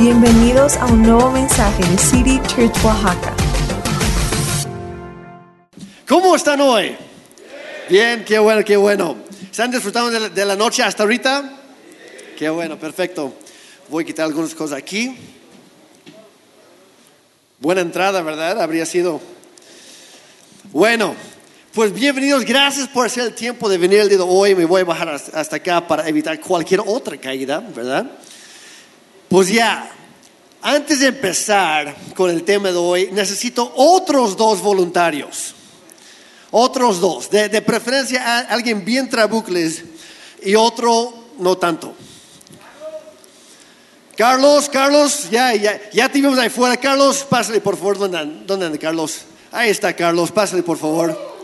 Bienvenidos a un nuevo mensaje de City Church Oaxaca. ¿Cómo están hoy? Bien, qué bueno, qué bueno. ¿Están disfrutando de la, de la noche hasta ahorita? Qué bueno, perfecto. Voy a quitar algunas cosas aquí. Buena entrada, ¿verdad? Habría sido. Bueno, pues bienvenidos. Gracias por hacer el tiempo de venir el día de hoy. Me voy a bajar hasta acá para evitar cualquier otra caída, ¿verdad? Pues ya, antes de empezar con el tema de hoy, necesito otros dos voluntarios. Otros dos. De, de preferencia alguien bien trabucles y otro no tanto. Carlos, Carlos, ya, ya, ya te vimos ahí fuera. Carlos, pásale por favor. ¿Dónde, dónde anda Carlos? Ahí está Carlos, pásale por favor.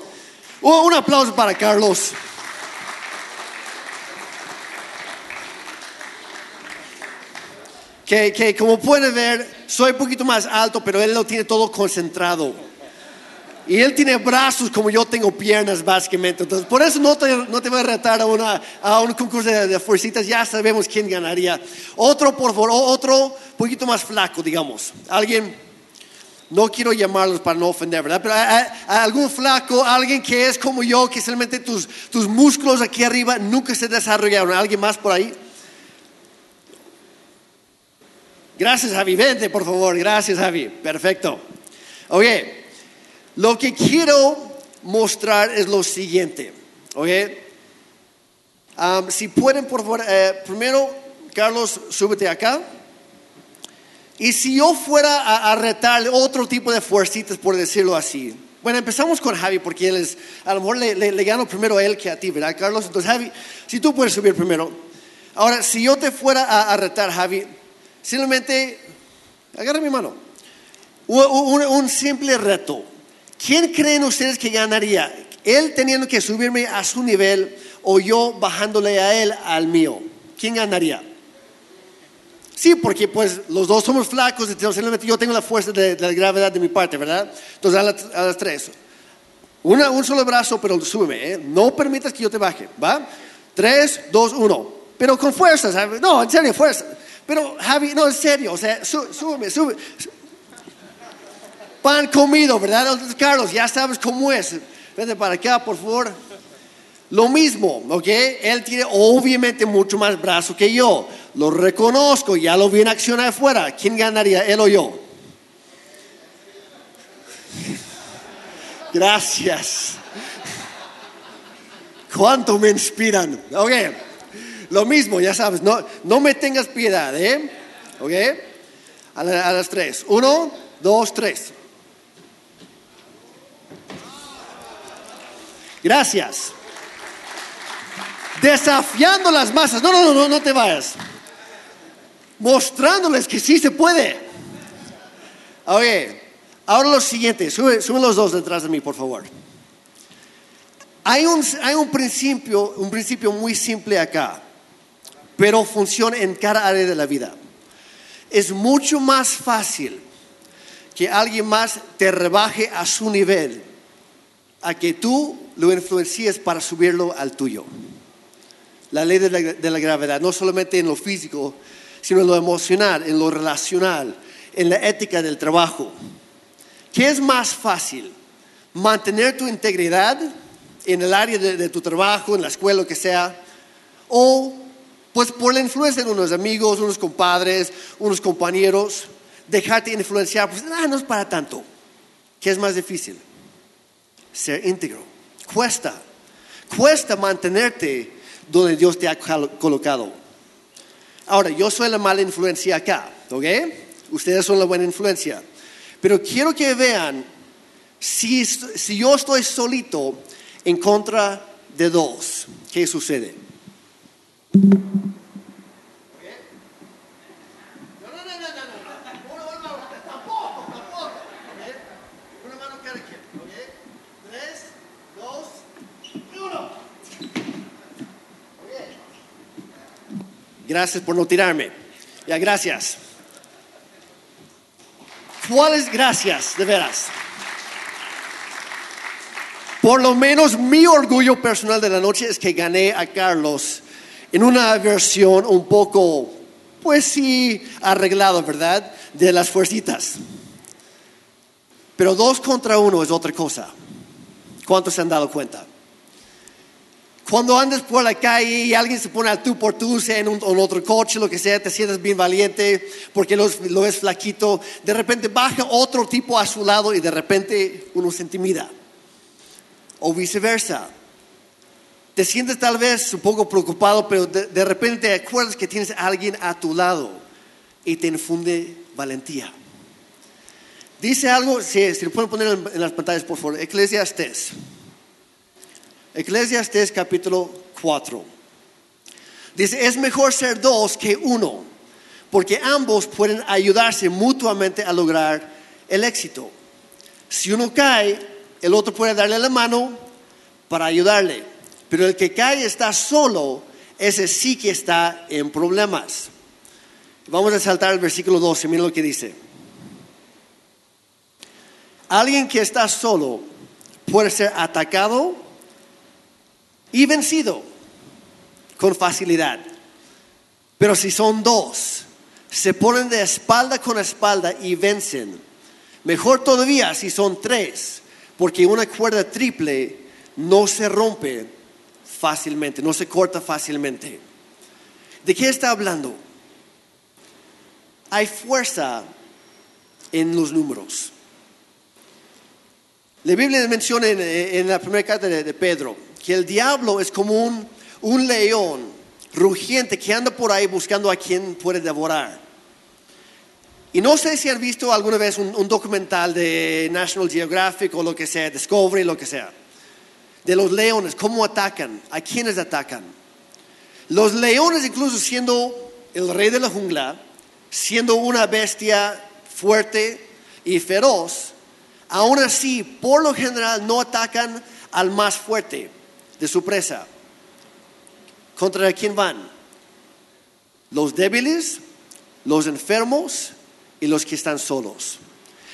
Un aplauso para Carlos. Que, que como pueden ver, soy un poquito más alto, pero él lo tiene todo concentrado. Y él tiene brazos como yo tengo piernas, básicamente. Entonces, por eso no te, no te voy a retar a, una, a un concurso de, de fuercitas. Ya sabemos quién ganaría. Otro, por favor, otro poquito más flaco, digamos. Alguien, no quiero llamarlos para no ofender, ¿verdad? Pero a- a algún flaco, alguien que es como yo, que solamente tus, tus músculos aquí arriba nunca se desarrollaron. ¿Alguien más por ahí? Gracias, Javi. Vente, por favor. Gracias, Javi. Perfecto. Oye, lo que quiero mostrar es lo siguiente. Am, si pueden, por favor, eh, primero, Carlos, súbete acá. Y si yo fuera a, a retarle otro tipo de fuercitas, por decirlo así. Bueno, empezamos con Javi, porque a lo mejor le, le- le gano primero a él que a ti, ¿verdad, Carlos? Entonces, Javi, si tú puedes subir primero. Ahora, si yo te fuera a, a retar, Javi, simplemente agarra mi mano. Un, simple reto. ¿Quién creen ustedes que ganaría? ¿Él teniendo que subirme a su nivel o yo bajándole a él al mío? ¿Quién ganaría? Sí, porque pues los dos somos flacos, entonces yo tengo la fuerza de, la gravedad de mi parte, ¿verdad? Entonces a, las- tres. Un solo brazo, pero súbeme, ¿eh? No permitas que yo te baje, ¿va? Tres, dos, uno. Pero con fuerza, ¿sabes? No, en serio, fuerza. Pero Javi, no, en serio, o sea, súbeme, súbeme. Pan comido, ¿verdad? Carlos, ya sabes cómo es. Vete para acá, por favor. Lo mismo, ¿ok? Él tiene obviamente mucho más brazo que yo. Lo reconozco, ya lo vi en acción afuera. ¿Quién ganaría, él o yo? Gracias. ¿Cuánto me inspiran? Ok. Lo mismo, ya sabes, no, no me tengas piedad, ¿eh? ¿Ok? A, la- a las tres. Uno, dos, tres. Gracias. Desafiando las masas. No, no, no, no, no te vayas. Mostrándoles que sí se puede. Oye, ahora lo siguiente. Sube, suben los dos detrás de mí, por favor. Hay un, hay un principio, un principio muy simple acá, pero funciona en cada área de la vida. Es mucho más fácil que alguien más te rebaje a su nivel a que tú lo influencies para subirlo al tuyo. La ley de la, de la gravedad, no solamente en lo físico, sino en lo emocional, en lo relacional, en la ética del trabajo. ¿Qué es más fácil? ¿Mantener tu integridad en el área de, de tu trabajo, en la escuela, lo que sea? ¿O, pues por la influencia de unos amigos, unos compadres, unos compañeros, dejarte influenciar? Pues, ah, no es para tanto. ¿Qué es más difícil? ser íntegro. Cuesta, cuesta mantenerte donde Dios te ha colo- colocado. Ahora, yo soy la mala influencia acá, ¿ok? Ustedes son la buena influencia. Pero quiero que vean si, si yo estoy solito en contra de dos, ¿qué sucede? Gracias por no tirarme. Ya, gracias. ¿Cuáles gracias, de veras? Por lo menos mi orgullo personal de la noche es que gané a Carlos en una versión un poco pues sí, arreglado, ¿verdad? De las fuercitas. Pero dos contra uno es otra cosa. ¿Cuántos se han dado cuenta? Cuando andas por la calle y alguien se pone al tú por tú, sea en, un, en otro coche, lo que sea, te sientes bien valiente porque lo, lo ves flaquito. De repente baja otro tipo a su lado y de repente uno se intimida. O viceversa. Te sientes tal vez un poco preocupado, pero de, repente te acuerdas que tienes a alguien a tu lado y te infunde valentía. Dice algo, si, si lo pueden poner en, en las pantallas, por favor, Eclesiastes. Eclesiastes capítulo 4. Dice, es mejor ser dos que uno, porque ambos pueden ayudarse mutuamente a lograr el éxito. Si uno cae, el otro puede darle la mano para ayudarle, pero el que cae está solo, ese sí que está en problemas. Vamos a saltar el versículo 12, miren lo que dice. Alguien que está solo puede ser atacado y vencido con facilidad. Pero si son dos, se ponen de espalda con espalda y vencen. Mejor todavía si son tres, porque una cuerda triple no se rompe fácilmente, no se corta fácilmente. ¿De qué está hablando? Hay fuerza en los números. La Biblia menciona en, en la primera carta de, Pedro que el diablo es como un, un león rugiente que anda por ahí buscando a quien puede devorar. Y no sé si han visto alguna vez un, documental de National Geographic o lo que sea, Discovery, lo que sea, de los leones, cómo atacan, a quienes atacan. Los leones, incluso siendo el rey de la jungla, siendo una bestia fuerte y feroz, aún así, por lo general, no atacan al más fuerte de su presa. ¿Contra quién van? Los débiles, los enfermos y los que están solos.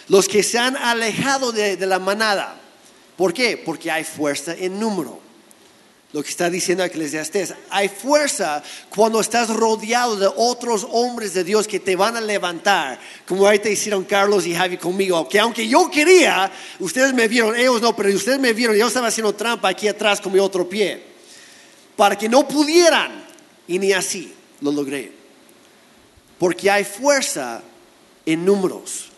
Los que se han alejado de, de la manada. ¿Por qué? Porque hay fuerza en número. Lo que está diciendo Eclesiastés. Hay fuerza cuando estás rodeado de otros hombres de Dios que te van a levantar, como ahorita hicieron Carlos y Javi conmigo. Que aunque yo quería, ustedes me vieron, ellos no, pero ustedes me vieron, yo estaba haciendo trampa aquí atrás con mi otro pie. Para que no pudieran. Y ni así lo logré. Porque hay fuerza en números.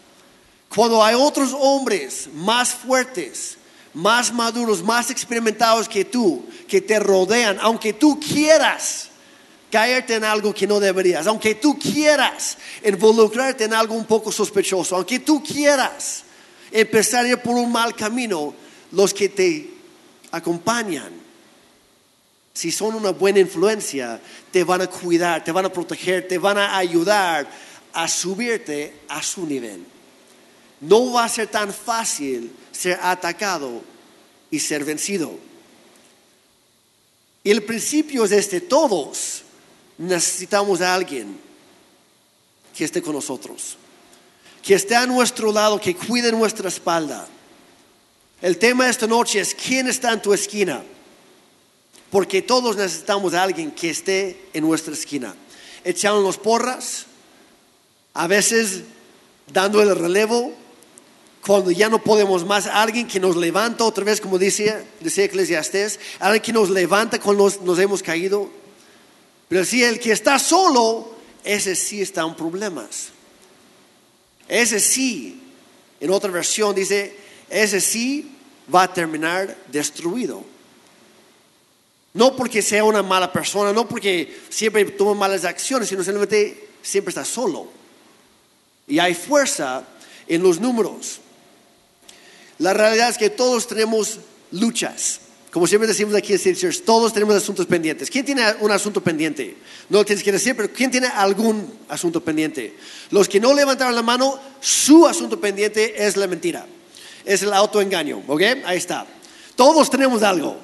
Cuando hay otros hombres más fuertes, más maduros, más experimentados que tú, que te rodean, aunque tú quieras caerte en algo que no deberías, aunque tú quieras involucrarte en algo un poco sospechoso, aunque tú quieras empezar a por un mal camino, los que te acompañan, si son una buena influencia, te van a cuidar, te van a proteger, te van a ayudar a subirte a su nivel. No va a ser tan fácil ser atacado y ser vencido. Y el principio es este, todos necesitamos a alguien que esté con nosotros, que esté a nuestro lado, que cuide nuestra espalda. El tema de esta noche es quién está en tu esquina, porque todos necesitamos a alguien que esté en nuestra esquina, echándonos porras, a veces dando el relevo, cuando ya no podemos más, alguien que nos levanta otra vez, como decía, decía alguien que nos levanta cuando nos, nos hemos caído. Pero si el que está solo, ese sí está en problemas. Ese sí, en otra versión dice, ese sí va a terminar destruido. No porque sea una mala persona, no porque siempre toma malas acciones, sino simplemente siempre está solo. Y hay fuerza en los números. La realidad es que todos tenemos luchas. Como siempre decimos aquí en City Church, todos tenemos asuntos pendientes. ¿Quién tiene un asunto pendiente? No lo tienes que decir, pero ¿quién tiene algún asunto pendiente? Los que no levantaron la mano, su asunto pendiente es la mentira. Es el autoengaño, ¿ok? Ahí está. Todos tenemos algo.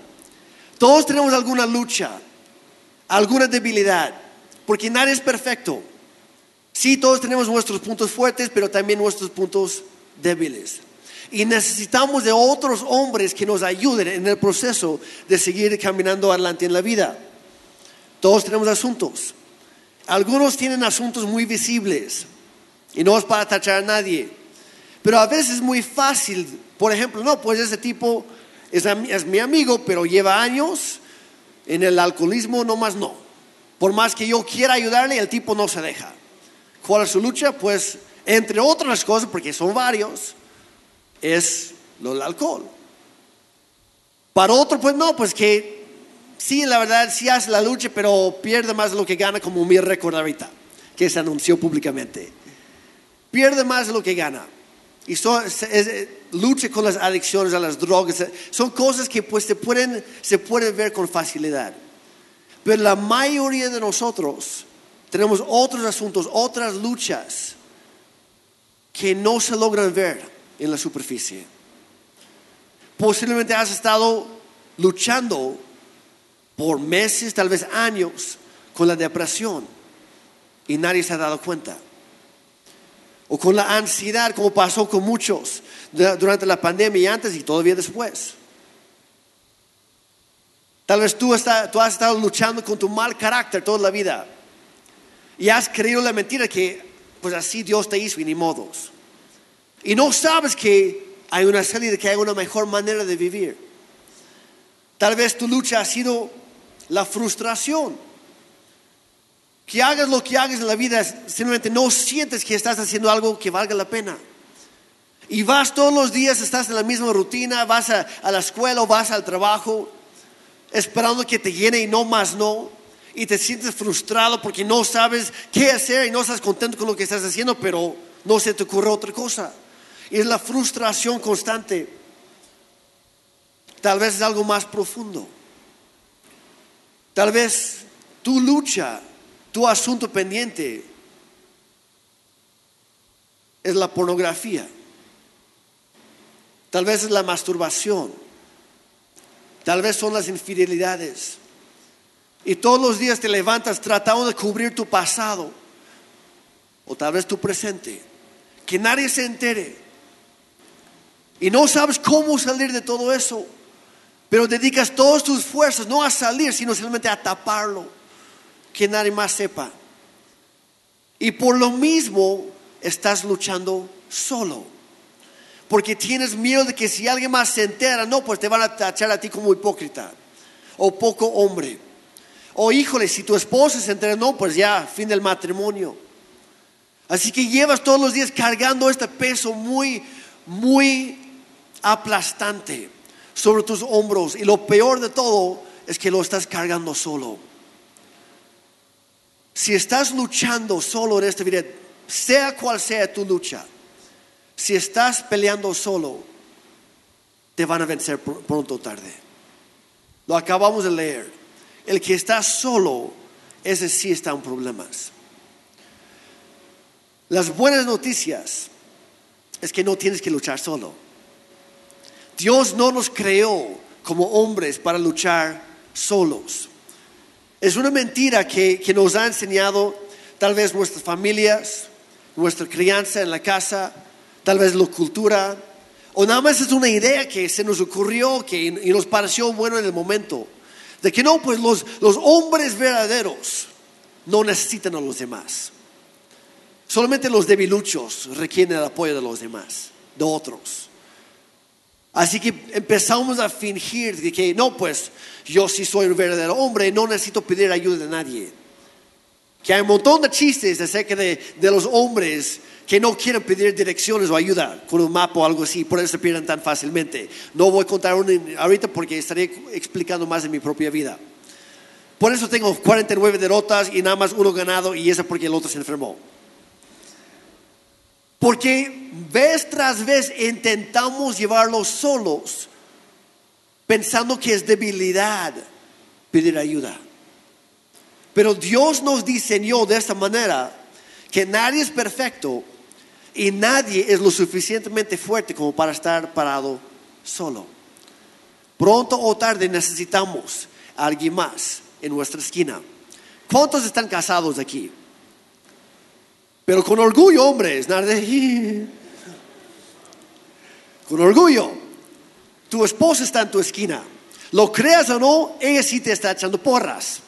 Todos tenemos alguna lucha, alguna debilidad, porque nadie es perfecto. Sí, todos tenemos nuestros puntos fuertes, pero también nuestros puntos débiles. Y necesitamos de otros hombres que nos ayuden en el proceso de seguir caminando adelante en la vida. Todos tenemos asuntos. algunos tienen asuntos muy visibles y no es para tachar a nadie. Pero a veces es muy fácil, por ejemplo, no, pues ese tipo es, es mi amigo, pero lleva años en el alcoholismo, no más no. Por más que yo quiera ayudarle, el tipo no se deja. ¿Cuál es su lucha? Pues, entre otras cosas, porque son varios, es lo del alcohol. Para otro, pues no, pues que sí, la verdad, sí hace la lucha, pero pierde más de lo que gana, como mi récord ahorita, que se anunció públicamente. Pierde más de lo que gana. Y so, lucha con las adicciones a las drogas. Son cosas que pues se pueden, se pueden ver con facilidad. Pero la mayoría de nosotros tenemos otros asuntos, otras luchas que no se logran ver en la superficie. Posiblemente has estado luchando por meses, tal vez años, con la depresión y nadie se ha dado cuenta. O con la ansiedad, como pasó con muchos durante la pandemia y antes y todavía después. Tal vez tú, has estado luchando con tu mal carácter toda la vida y has creído la mentira que pues así Dios te hizo y ni modos. Y no sabes que hay una salida, que hay una mejor manera de vivir. Tal vez tu lucha ha sido la frustración. Que hagas lo que hagas en la vida, simplemente no sientes que estás haciendo algo que valga la pena. Y vas todos los días, estás en la misma rutina, vas a, la escuela o vas al trabajo, esperando que te llene y no más no. Y te sientes frustrado porque no sabes qué hacer y no estás contento con lo que estás haciendo, pero no se te ocurre otra cosa. Es la frustración constante. Tal vez es algo más profundo. Tal vez tu lucha, tu asunto pendiente es la pornografía. Tal vez es la masturbación. Tal vez son las infidelidades. Y todos los días te levantas tratando de cubrir tu pasado. O tal vez tu presente. Que nadie se entere. Y no sabes cómo salir de todo eso. Pero dedicas todas tus fuerzas no a salir, sino simplemente a taparlo. Que nadie más sepa. Y por lo mismo estás luchando solo porque tienes miedo de que si alguien más se entera, no, pues te van a tachar a ti como hipócrita o poco hombre. O híjole, si tu esposa se entera, no, pues ya, fin del matrimonio. Así que llevas todos los días cargando este peso muy, muy aplastante sobre tus hombros. Y lo peor de todo es que lo estás cargando solo. Si estás luchando solo en esta vida, sea cual sea tu lucha, si estás peleando solo, te van a vencer pronto o tarde. Lo acabamos de leer. El que está solo, ese sí está en problemas. Las buenas noticias es que no tienes que luchar solo. Dios no nos creó como hombres para luchar solos. Es una mentira que, que nos ha enseñado tal vez nuestras familias, nuestra crianza en la casa, tal vez la cultura, o nada más es una idea que se nos ocurrió que, y nos pareció bueno en el momento, de que no, pues los, los hombres verdaderos no necesitan a los demás. Solamente los debiluchos requieren el apoyo de los demás, de otros. Así que empezamos a fingir de que no, pues yo sí soy un verdadero hombre y no necesito pedir ayuda de nadie. Que hay un montón de chistes acerca de, de los hombres que no quieren pedir direcciones o ayuda con un mapa o algo así, por eso se pierden tan fácilmente. No voy a contar uno ahorita porque estaría explicando más de mi propia vida. Por eso tengo 49 derrotas y nada más uno ganado y eso porque el otro se enfermó. Porque vez tras vez intentamos llevarlos solos pensando que es debilidad pedir ayuda. Pero Dios nos diseñó de esta manera que nadie es perfecto y nadie es lo suficientemente fuerte como para estar parado solo. Pronto o tarde necesitamos a alguien más en nuestra esquina. ¿Cuántos están casados aquí? Pero con orgullo, hombres, con orgullo. Tu esposa está en tu esquina. Lo creas o no, ella sí te está echando porras.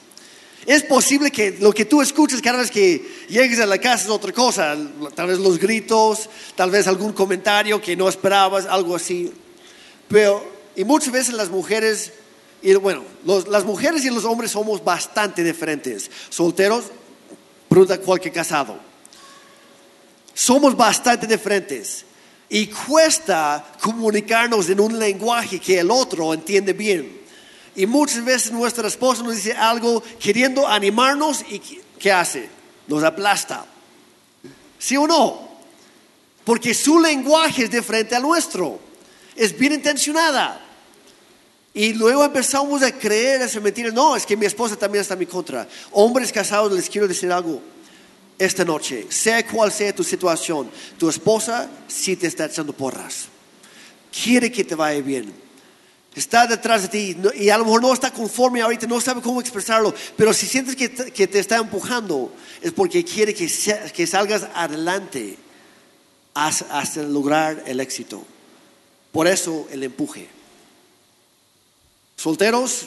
Es posible que lo que tú escuches cada vez que llegues a la casa es otra cosa, tal vez los gritos, tal vez algún comentario que no esperabas, algo así. Pero, y muchas veces las mujeres, y bueno, las mujeres y los hombres somos bastante diferentes. Solteros, pregunta cualquier casado. Somos bastante diferentes. Y cuesta comunicarnos en un lenguaje que el otro entiende bien. Y muchas veces nuestra esposa nos dice algo queriendo animarnos y ¿qué hace? Nos aplasta. ¿Sí o no? Porque su lenguaje es diferente al nuestro. Es bien intencionada. Y luego empezamos a creer esa mentira. No, es que mi esposa también está en mi contra. Hombres casados, les quiero decir algo esta noche. Sea cual sea tu situación, tu esposa sí te está echando porras. Quiere que te vaya bien está detrás de ti y a lo mejor no está conforme ahorita, no sabe cómo expresarlo, pero si sientes que te, está empujando, es porque quiere que, que salgas adelante hasta, lograr el éxito. Por eso el empuje. Solteros,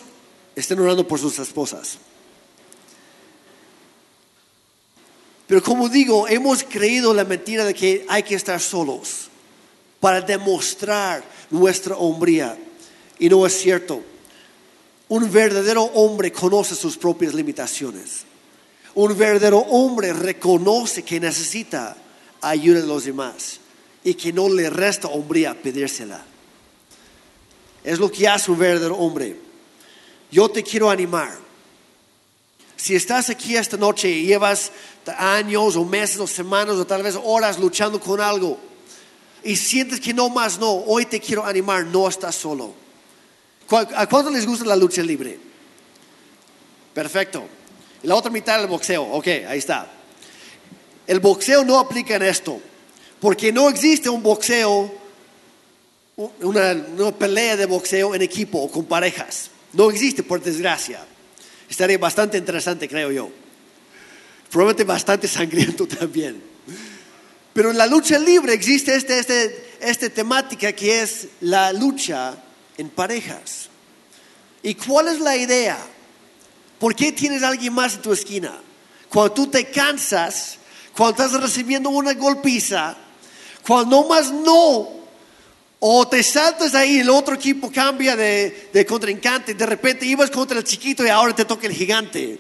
estén orando por sus esposas. Pero como digo, hemos creído la mentira de que hay que estar solos para demostrar nuestra hombría. Y no es cierto. Un verdadero hombre conoce sus propias limitaciones. Un verdadero hombre reconoce que necesita ayuda de los demás y que no le resta hombría pedírsela. Es lo que hace un verdadero hombre. Yo te quiero animar. Si estás aquí esta noche y llevas años o meses o semanas o tal vez horas luchando con algo y sientes que no más no, hoy te quiero animar, no estás solo ¿A cuántos les gusta la lucha libre? Perfecto. La otra mitad el boxeo. Ok, ahí está. El boxeo no aplica en esto. Porque no existe un boxeo, una, una pelea de boxeo en equipo o con parejas. No existe, por desgracia. Estaría bastante interesante, creo yo. Probablemente bastante sangriento también. Pero en la lucha libre existe esta este, este temática que es la lucha en parejas. ¿Y cuál es la idea? ¿Por qué tienes a alguien más en tu esquina? Cuando tú te cansas, cuando estás recibiendo una golpiza, cuando más no, o te saltas ahí, el otro equipo cambia de, de contrincante, de repente ibas contra el chiquito y ahora te toca el gigante.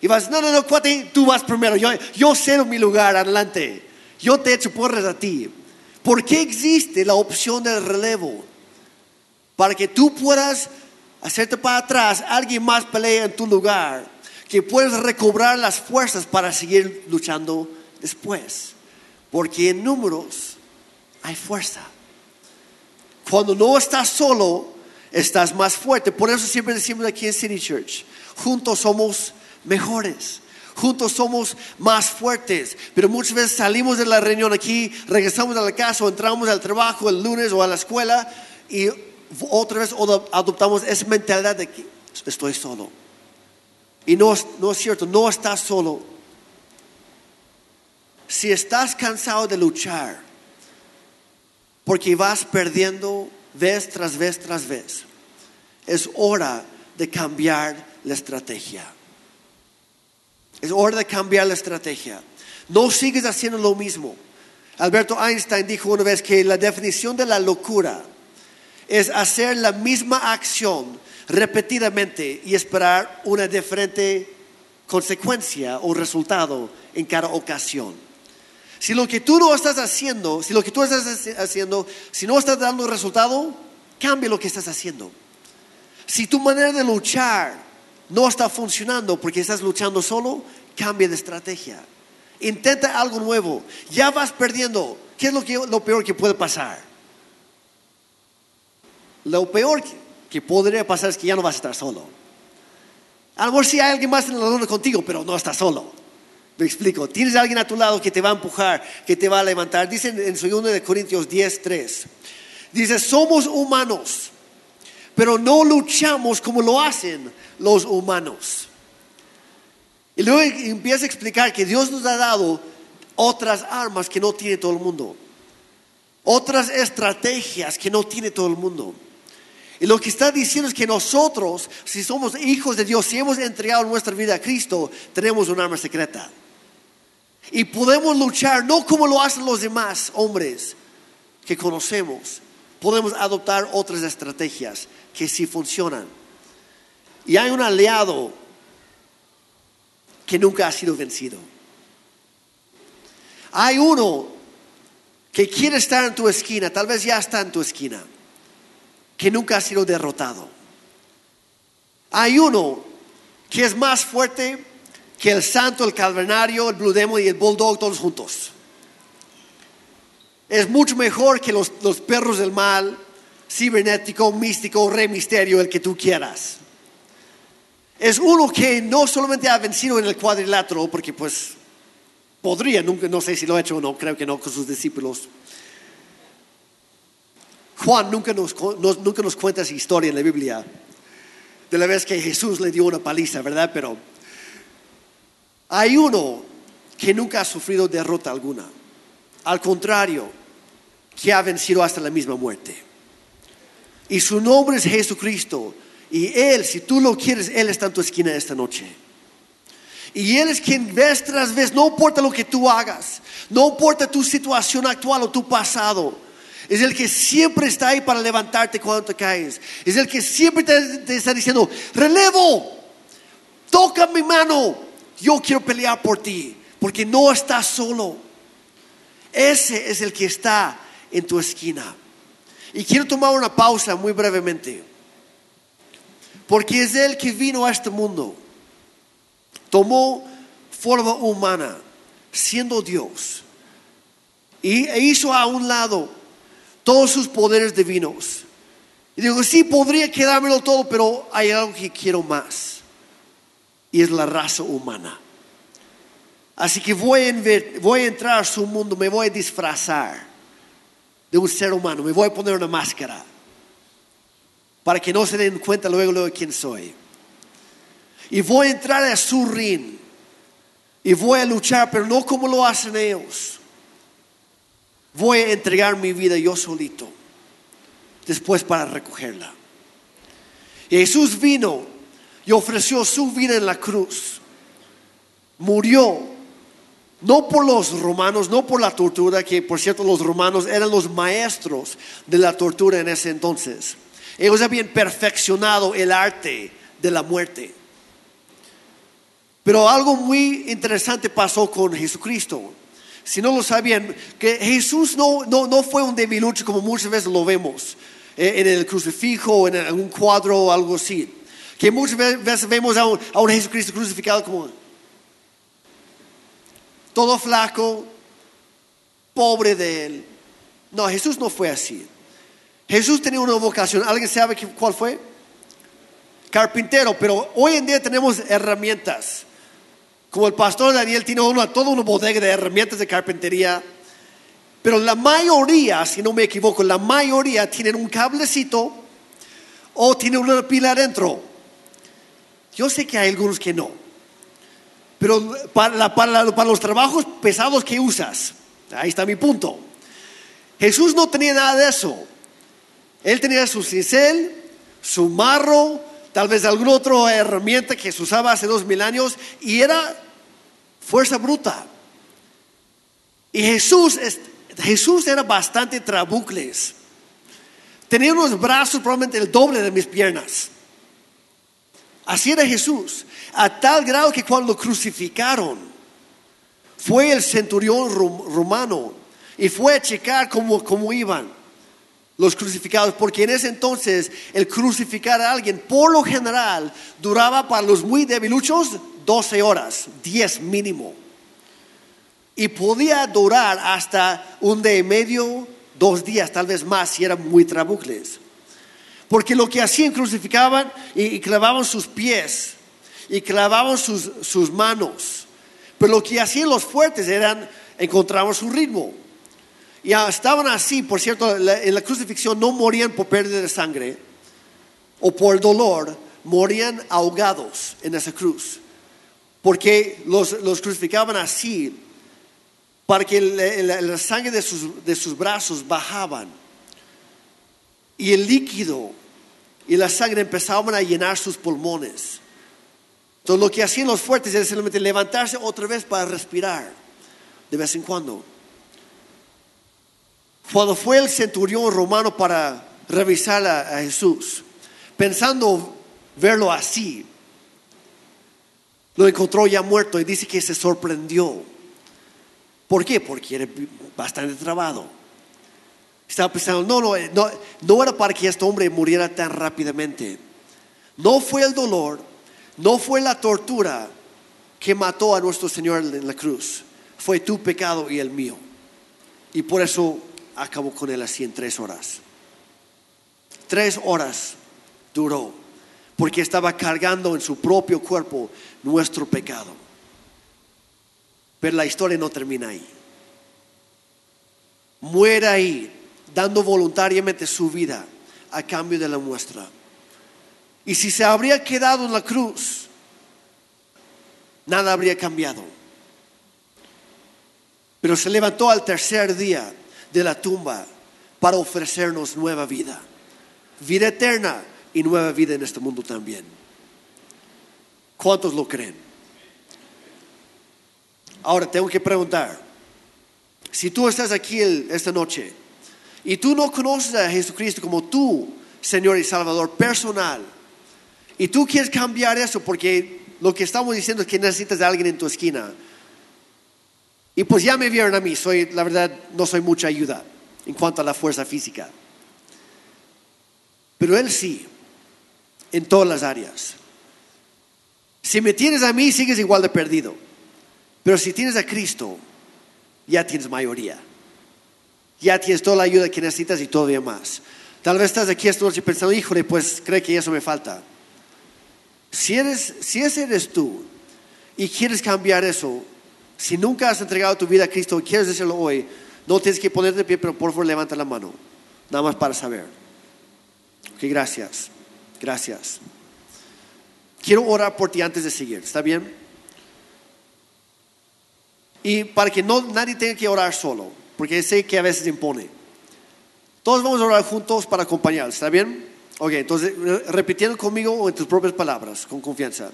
Y vas, no, no, no, cuate, tú vas primero, yo, yo cedo mi lugar, adelante. Yo te echo porras a ti. ¿Por qué existe la opción del relevo? para que tú puedas hacerte para atrás, alguien más pelea en tu lugar, que puedas recobrar las fuerzas para seguir luchando después. Porque en números hay fuerza. Cuando no estás solo, estás más fuerte. Por eso siempre decimos aquí en City Church, juntos somos mejores. Juntos somos más fuertes, pero muchas veces salimos de la reunión aquí, regresamos a la casa o entramos al trabajo el lunes o a la escuela y otra vez adoptamos esa mentalidad de que estoy solo. Y no, no es cierto, no estás solo. Si estás cansado de luchar, porque vas perdiendo vez tras vez tras vez, es hora de cambiar la estrategia. Es hora de cambiar la estrategia. No sigues haciendo lo mismo. Alberto Einstein dijo una vez que la definición de la locura es hacer la misma acción repetidamente y esperar una diferente consecuencia o resultado en cada ocasión. Si lo que tú no estás haciendo, si lo que tú estás haciendo, si no estás dando resultado, cambia lo que estás haciendo. Si tu manera de luchar no está funcionando porque estás luchando solo, cambia de estrategia. Intenta algo nuevo. Ya vas perdiendo. ¿Qué es lo, que, lo peor que puede pasar? Lo peor que podría pasar es que ya no vas a estar solo. A lo mejor sí hay alguien más en la luna contigo, pero no estás solo. Me explico. Tienes a alguien a tu lado que te va a empujar, que te va a levantar. Dice en 2 de Corintios 10, 3. Dice, somos humanos, pero no luchamos como lo hacen los humanos. Y luego empieza a explicar que Dios nos ha dado otras armas que no tiene todo el mundo. Otras estrategias que no tiene todo el mundo. Y lo que está diciendo es que nosotros, si somos hijos de Dios, si hemos entregado nuestra vida a Cristo, tenemos un arma secreta. Y podemos luchar no como lo hacen los demás hombres que conocemos. Podemos adoptar otras estrategias que sí funcionan. Y hay un aliado que nunca ha sido vencido. Hay uno que quiere estar en tu esquina, tal vez ya está en tu esquina que nunca ha sido derrotado. Hay uno que es más fuerte que el santo, el calvenario, el blue demon y el bulldog todos juntos. Es mucho mejor que los, los perros del mal, cibernético, místico, rey misterio, el que tú quieras. Es uno que no solamente ha vencido en el cuadrilátero, porque pues podría, nunca, no sé si lo ha hecho o no, creo que no con sus discípulos Juan nunca nos, nunca nos cuenta esa historia en la Biblia de la vez que Jesús le dio una paliza, ¿verdad? Pero hay uno que nunca ha sufrido derrota alguna. Al contrario, que ha vencido hasta la misma muerte. Y su nombre es Jesucristo. Y Él, si tú lo quieres, Él está en tu esquina esta noche. Y Él es quien vez tras vez, no importa lo que tú hagas, no importa tu situación actual o tu pasado, es el que siempre está ahí para levantarte cuando te caes. Es el que siempre te, está diciendo, relevo, toca mi mano, yo quiero pelear por ti, porque no estás solo. Ese es el que está en tu esquina. Y quiero tomar una pausa muy brevemente, porque es el que vino a este mundo, tomó forma humana, siendo Dios, y e hizo a un lado todos sus poderes divinos. Y digo, sí, podría quedármelo todo, pero hay algo que quiero más. Y es la raza humana. Así que voy a, voy a entrar a su mundo, me voy a disfrazar de un ser humano, me voy a poner una máscara para que no se den cuenta luego, luego quién soy. Y voy a entrar a su ring y voy a luchar, pero no como lo hacen ellos voy a entregar mi vida yo solito, después para recogerla. Jesús vino y ofreció su vida en la cruz. Murió, no por los romanos, no por la tortura, que por cierto los romanos eran los maestros de la tortura en ese entonces. Ellos habían perfeccionado el arte de la muerte. Pero algo muy interesante pasó con Jesucristo si no lo sabían, que Jesús no, no, fue un debilucho como muchas veces lo vemos eh, en el crucifijo, en algún cuadro o algo así. Que muchas veces vemos a un, a Jesucristo crucificado como todo flaco, pobre de él. No, Jesús no fue así. Jesús tenía una vocación. ¿Alguien sabe cuál fue? Carpintero, pero hoy en día tenemos herramientas. Como el pastor Daniel tiene una, toda una bodega de herramientas de carpintería. Pero la mayoría, si no me equivoco, la mayoría tienen un cablecito o tienen una pila adentro. Yo sé que hay algunos que no. Pero para, los trabajos pesados que usas, ahí está mi punto. Jesús no tenía nada de eso. Él tenía su cincel, su marro, tal vez alguna otra herramienta que se usaba hace dos mil años y era fuerza bruta. Y Jesús, Jesús era bastante trabucles. Tenía unos brazos probablemente el doble de mis piernas. Así era Jesús, a tal grado que cuando crucificaron, fue el centurión romano y fue a checar cómo, cómo iban los crucificados, porque en ese entonces el crucificar a alguien, por lo general, duraba para los muy debiluchos 12 horas, 10 mínimo. Y podía durar hasta un día y medio, dos días, tal vez más, si eran muy trabucles. Porque lo que hacían, crucificaban y, clavaban sus pies y clavaban sus, sus manos. Pero lo que hacían los fuertes eran, encontraban su ritmo y estaban así, por cierto, en la crucifixión no morían por pérdida de sangre o por dolor, morían ahogados en esa cruz. Porque los, crucificaban así para que la, sangre de sus, de sus brazos bajaban y el líquido y la sangre empezaban a llenar sus pulmones. Entonces lo que hacían los fuertes era simplemente levantarse otra vez para respirar de vez en cuando. Cuando fue el centurión romano para revisar a, a Jesús, pensando verlo así, lo encontró ya muerto y dice que se sorprendió. ¿Por qué? Porque era bastante trabado. Estaba pensando, no, no, no, no era para que este hombre muriera tan rápidamente. No fue el dolor, no fue la tortura que mató a nuestro Señor en la cruz. Fue tu pecado y el mío. Y por eso acabó con él así en tres horas. Tres horas duró, porque estaba cargando en su propio cuerpo nuestro pecado. Pero la historia no termina ahí. Muere ahí, dando voluntariamente su vida a cambio de la muestra. Y si se habría quedado en la cruz, nada habría cambiado. Pero se levantó al tercer día de la tumba para ofrecernos nueva vida, vida eterna y nueva vida en este mundo también. ¿Cuántos lo creen? Ahora tengo que preguntar, si tú estás aquí esta noche y tú no conoces a Jesucristo como tu Señor y Salvador personal, y tú quieres cambiar eso porque lo que estamos diciendo es que necesitas de alguien en tu esquina, y pues ya me vieron a mí, soy, la verdad, no soy mucha ayuda en cuanto a la fuerza física. Pero Él sí, en todas las áreas. Si me tienes a mí, sigues igual de perdido. Pero si tienes a Cristo, ya tienes mayoría. Ya tienes toda la ayuda que necesitas y todavía más. Tal vez estás aquí esta noche pensando, híjole, pues cree que eso me falta. Si, eres, si ese eres tú y quieres cambiar eso, si nunca has entregado tu vida a Cristo y quieres decirlo hoy, no tienes que ponerte de pie, pero por favor levanta la mano, nada más para saber. Ok, gracias, gracias. Quiero orar por ti antes de seguir, ¿está bien? Y para que no, nadie tenga que orar solo, porque sé que a veces impone. Todos vamos a orar juntos para acompañar, ¿está bien? Ok, entonces repitiendo conmigo en tus propias palabras, con confianza.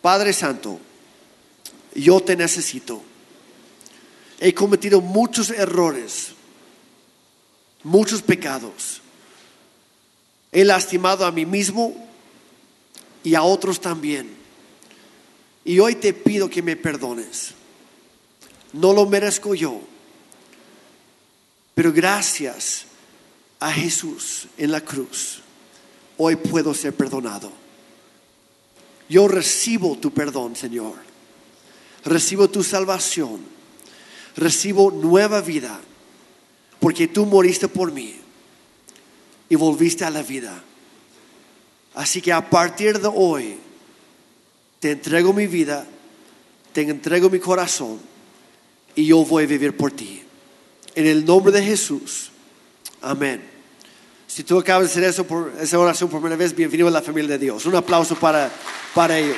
Padre Santo, yo te necesito. He cometido muchos errores, muchos pecados. He lastimado a mí mismo y a otros también. Y hoy te pido que me perdones. No lo merezco yo. Pero gracias a Jesús en la cruz, hoy puedo ser perdonado. Yo recibo tu perdón, Señor recibo tu salvación, recibo nueva vida, porque tú moriste por mí y volviste a la vida. Así que a partir de hoy, te entrego mi vida, te entrego mi corazón y yo voy a vivir por ti. En el nombre de Jesús. Amén. Si tú acabas de hacer eso por esa oración por primera vez, bienvenido a la familia de Dios. Un aplauso para, para ellos.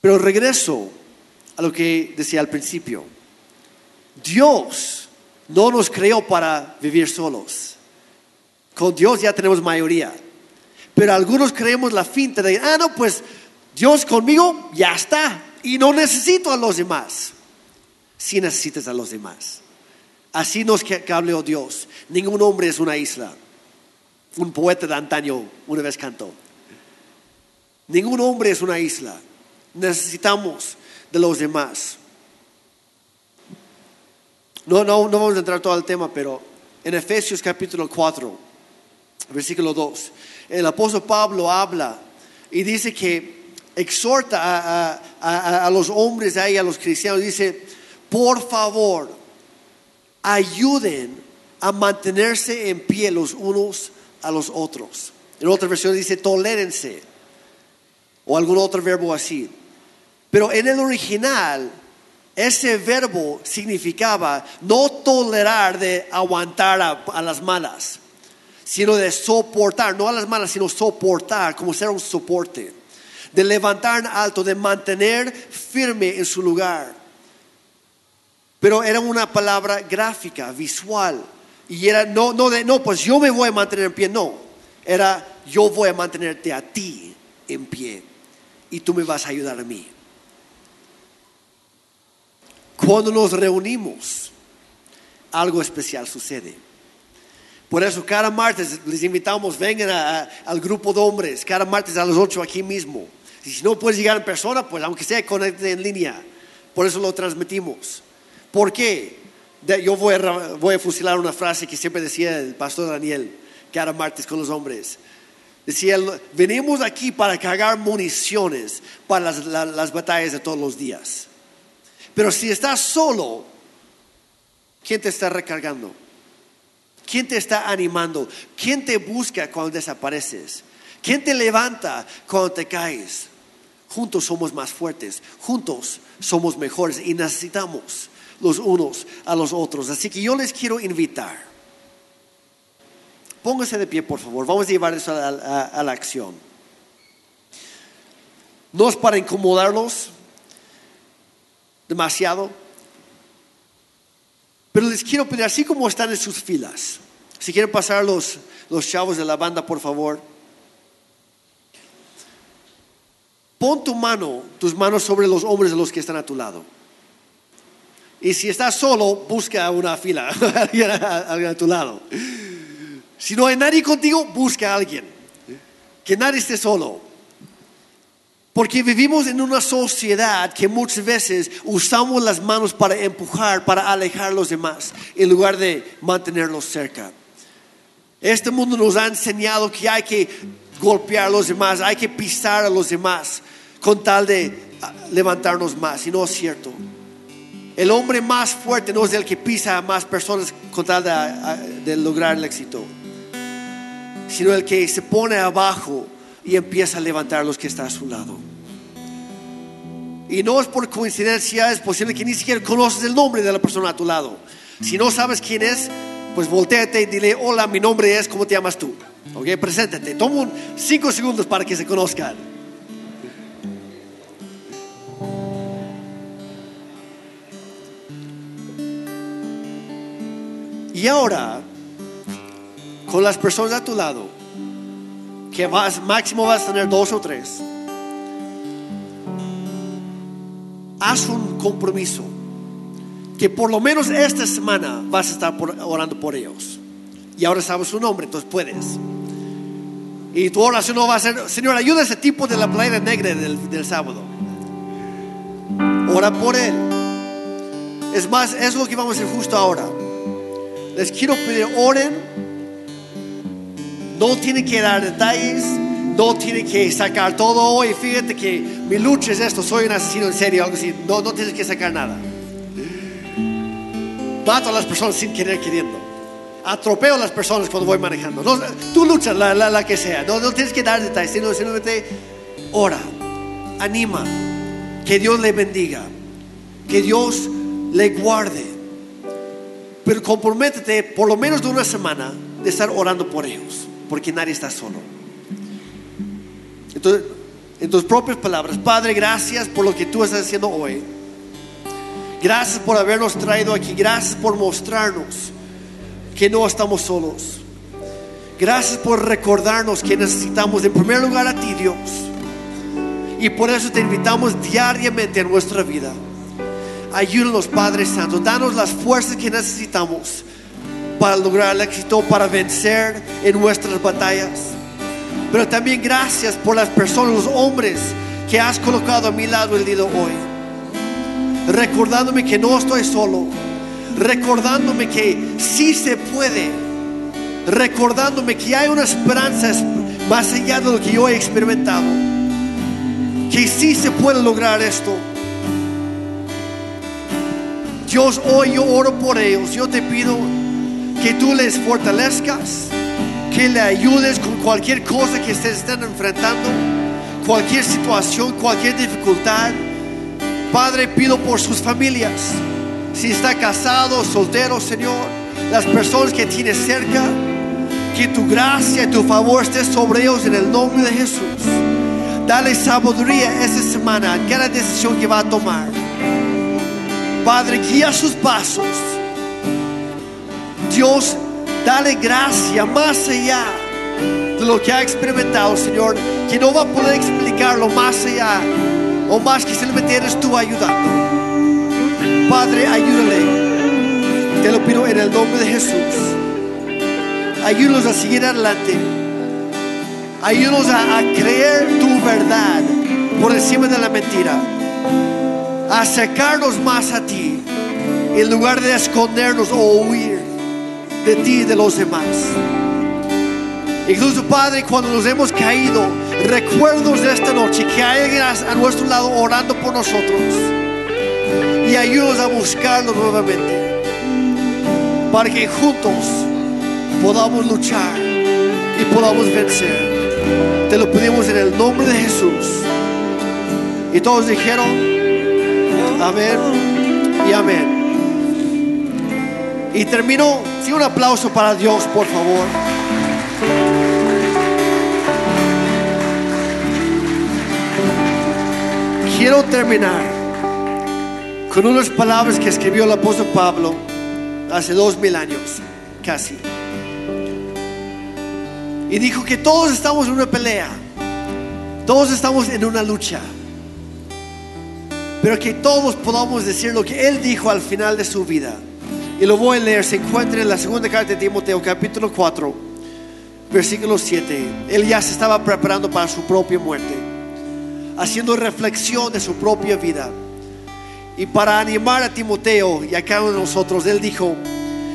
Pero regreso a lo que decía al principio. Dios no nos creó para vivir solos. Con Dios ya tenemos mayoría. Pero algunos creemos la finta de, ah, no, pues Dios conmigo ya está. Y no necesito a los demás. Si necesitas a los demás. Así nos habló Dios. Ningún hombre es una isla. Un poeta de antaño una vez cantó. Ningún hombre es una isla necesitamos de los demás. No, no, no vamos a entrar todo al tema, pero en Efesios capítulo 4, versículo 2, el apóstol Pablo habla y dice que exhorta a, los hombres ahí, a los cristianos, dice, por favor, ayuden a mantenerse en pie los unos a los otros. En otra versión dice, tolérense. O algún otro verbo así. Pero en el original, ese verbo significaba no tolerar de aguantar a, las malas, sino de soportar, no a las malas, sino soportar, como ser un soporte, de levantar en alto, de mantener firme en su lugar. Pero era una palabra gráfica, visual. Y era no, no de, no, pues yo me voy a mantener en pie, no. Era yo voy a mantenerte a ti en pie y tú me vas a ayudar a mí. Cuando nos reunimos, algo especial sucede. Por eso cada martes les invitamos, vengan al grupo de hombres, cada martes a las 8 aquí mismo. Y si no puedes llegar en persona, pues aunque sea conecte en línea. Por eso lo transmitimos. ¿Por qué? yo voy a, voy a fusilar una frase que siempre decía el pastor Daniel cada martes con los hombres. Decía, venimos aquí para cargar municiones para las, las batallas de todos los días. Pero si estás solo, ¿quién te está recargando? ¿Quién te está animando? ¿Quién te busca cuando desapareces? ¿Quién te levanta cuando te caes? Juntos somos más fuertes, juntos somos mejores y necesitamos los unos a los otros. Así que yo les quiero invitar. Pónganse de pie, por favor. Vamos a llevar eso a, la acción. No es para incomodarlos demasiado, pero les quiero pedir, así como están en sus filas, si quieren pasar los, los chavos de la banda, por favor. Pon tu mano, tus manos sobre los hombres de los que están a tu lado. Y si estás solo, busca una fila, alguien a, tu lado. Si no hay nadie contigo, busca a alguien. Que nadie esté solo. Porque vivimos en una sociedad que muchas veces usamos las manos para empujar, para alejar a los demás, en lugar de mantenerlos cerca. Este mundo nos ha enseñado que hay que golpear a los demás, hay que pisar a los demás con tal de levantarnos más. Y no es cierto. El hombre más fuerte no es el que pisa a más personas con tal de, lograr el éxito, sino el que se pone abajo y empieza a levantar a los que están a su lado. Y no es por coincidencia, es posible que ni siquiera conoces el nombre de la persona a tu lado. Si no sabes quién es, pues volteate y dile, hola, mi nombre es, ¿cómo te llamas tú? Ok, preséntate. Toma cinco segundos para que se conozcan. Y ahora, con las personas a tu lado, que vas, máximo vas a tener dos o tres, haz un compromiso que por lo menos esta semana vas a estar orando por ellos. Y ahora sabes su nombre, entonces puedes. Y tu oración no va a ser, Señor, ayuda a ese tipo de la playa negra del, del sábado. Ora por él. Es más, es lo que vamos a hacer justo ahora les quiero pedir, oren. No tienen que dar detalles, no tienen que sacar todo. Hoy, fíjate que mi lucha es esto, soy un asesino en serio, algo así. No, no tienes que sacar nada. Mato a las personas sin querer queriendo. Atropeo a las personas cuando voy manejando. Tú luchas, la, que sea. No, no tienes que dar detalles, sino simplemente ora, anima, que Dios le bendiga, que Dios le guarde pero comprométete por lo menos de una semana de estar orando por ellos, porque nadie está solo. Entonces, en tus propias palabras, Padre, gracias por lo que tú estás haciendo hoy. Gracias por habernos traído aquí. Gracias por mostrarnos que no estamos solos. Gracias por recordarnos que necesitamos en primer lugar a ti, Dios. Y por eso te invitamos diariamente en nuestra vida Ayúdanos, Padre Santo. Danos las fuerzas que necesitamos para lograr el éxito, para vencer en nuestras batallas. Pero también gracias por las personas, los hombres que has colocado a mi lado el día de hoy. Recordándome que no estoy solo. Recordándome que sí se puede. Recordándome que hay una esperanza más allá de lo que yo he experimentado. Que sí se puede lograr esto. Dios, hoy yo oro por ellos. Yo te pido que tú les fortalezcas, que le ayudes con cualquier cosa que se estén enfrentando, cualquier situación, cualquier dificultad. Padre, pido por sus familias. Si está casado, soltero, Señor, las personas que tienes cerca, que tu gracia y tu favor esté sobre ellos en el nombre de Jesús. Dale sabiduría esta semana cada decisión que va a tomar. Padre, guía sus pasos. Dios, dale gracia más allá de lo que ha experimentado, Señor, que no va a poder explicarlo más allá o más que simplemente eres tú ayudando. Padre, ayúdale. Te lo pido en el nombre de Jesús. Ayúdanos a seguir adelante. Ayúdanos a, creer tu verdad por encima de la mentira. A acercarnos más a ti en lugar de escondernos o huir de ti y de los demás. Incluso, Padre, cuando nos hemos caído, recuerdos de esta noche que hay a nuestro lado orando por nosotros. Y ayúdanos a buscarlo nuevamente. Para que juntos podamos luchar y podamos vencer. Te lo pedimos en el nombre de Jesús. Y todos dijeron, amén y amén. Y termino, sí, un aplauso para Dios, por favor. Quiero terminar con unas palabras que escribió el apóstol Pablo hace dos mil años, casi. Y dijo que todos estamos en una pelea, todos estamos en una lucha, pero que todos podamos decir lo que él dijo al final de su vida. Y lo voy a leer, se encuentra en la segunda carta de Timoteo, capítulo 4, versículo 7. Él ya se estaba preparando para su propia muerte, haciendo reflexión de su propia vida. Y para animar a Timoteo y a cada uno de nosotros, él dijo,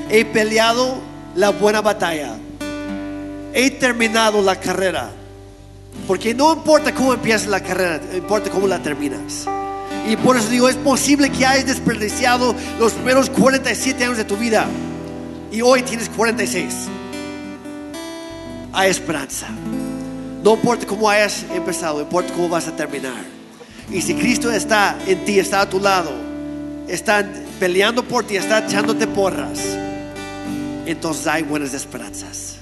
he peleado la buena batalla, he terminado la carrera, porque no importa cómo empiezas la carrera, importa cómo la terminas. Y por eso digo, es posible que hayas desperdiciado los primeros 47 años de tu vida y hoy tienes 46. Hay esperanza. No importa cómo hayas empezado, importa cómo vas a terminar. Y si Cristo está en ti, está a tu lado, está peleando por ti, está echándote porras, entonces hay buenas esperanzas.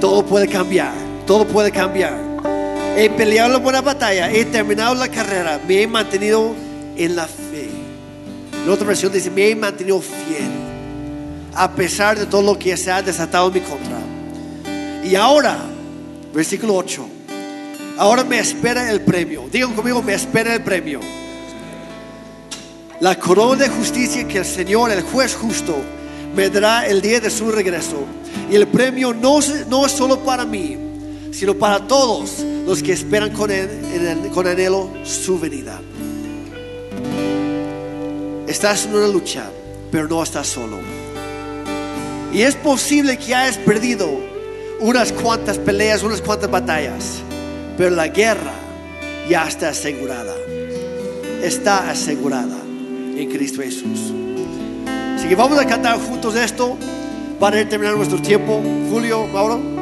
Todo puede cambiar, todo puede cambiar. He peleado la buena batalla, he terminado la carrera, me he mantenido en la fe. En otra versión dice, me he mantenido fiel, a pesar de todo lo que se ha desatado en mi contra. Y ahora, versículo 8. Ahora me espera el premio. Digan conmigo, me espera el premio. La corona de justicia que el Señor, el juez justo, me dará el día de su regreso. Y el premio no, no es solo para mí, sino para todos los que esperan con, el- con anhelo su venida. Estás en una lucha, pero no estás solo. Y es posible que hayas perdido unas cuantas peleas, unas cuantas batallas, pero la guerra ya está asegurada. Está asegurada en Cristo Jesús. Así que vamos a cantar juntos esto para terminar nuestro tiempo. Julio, Mauro.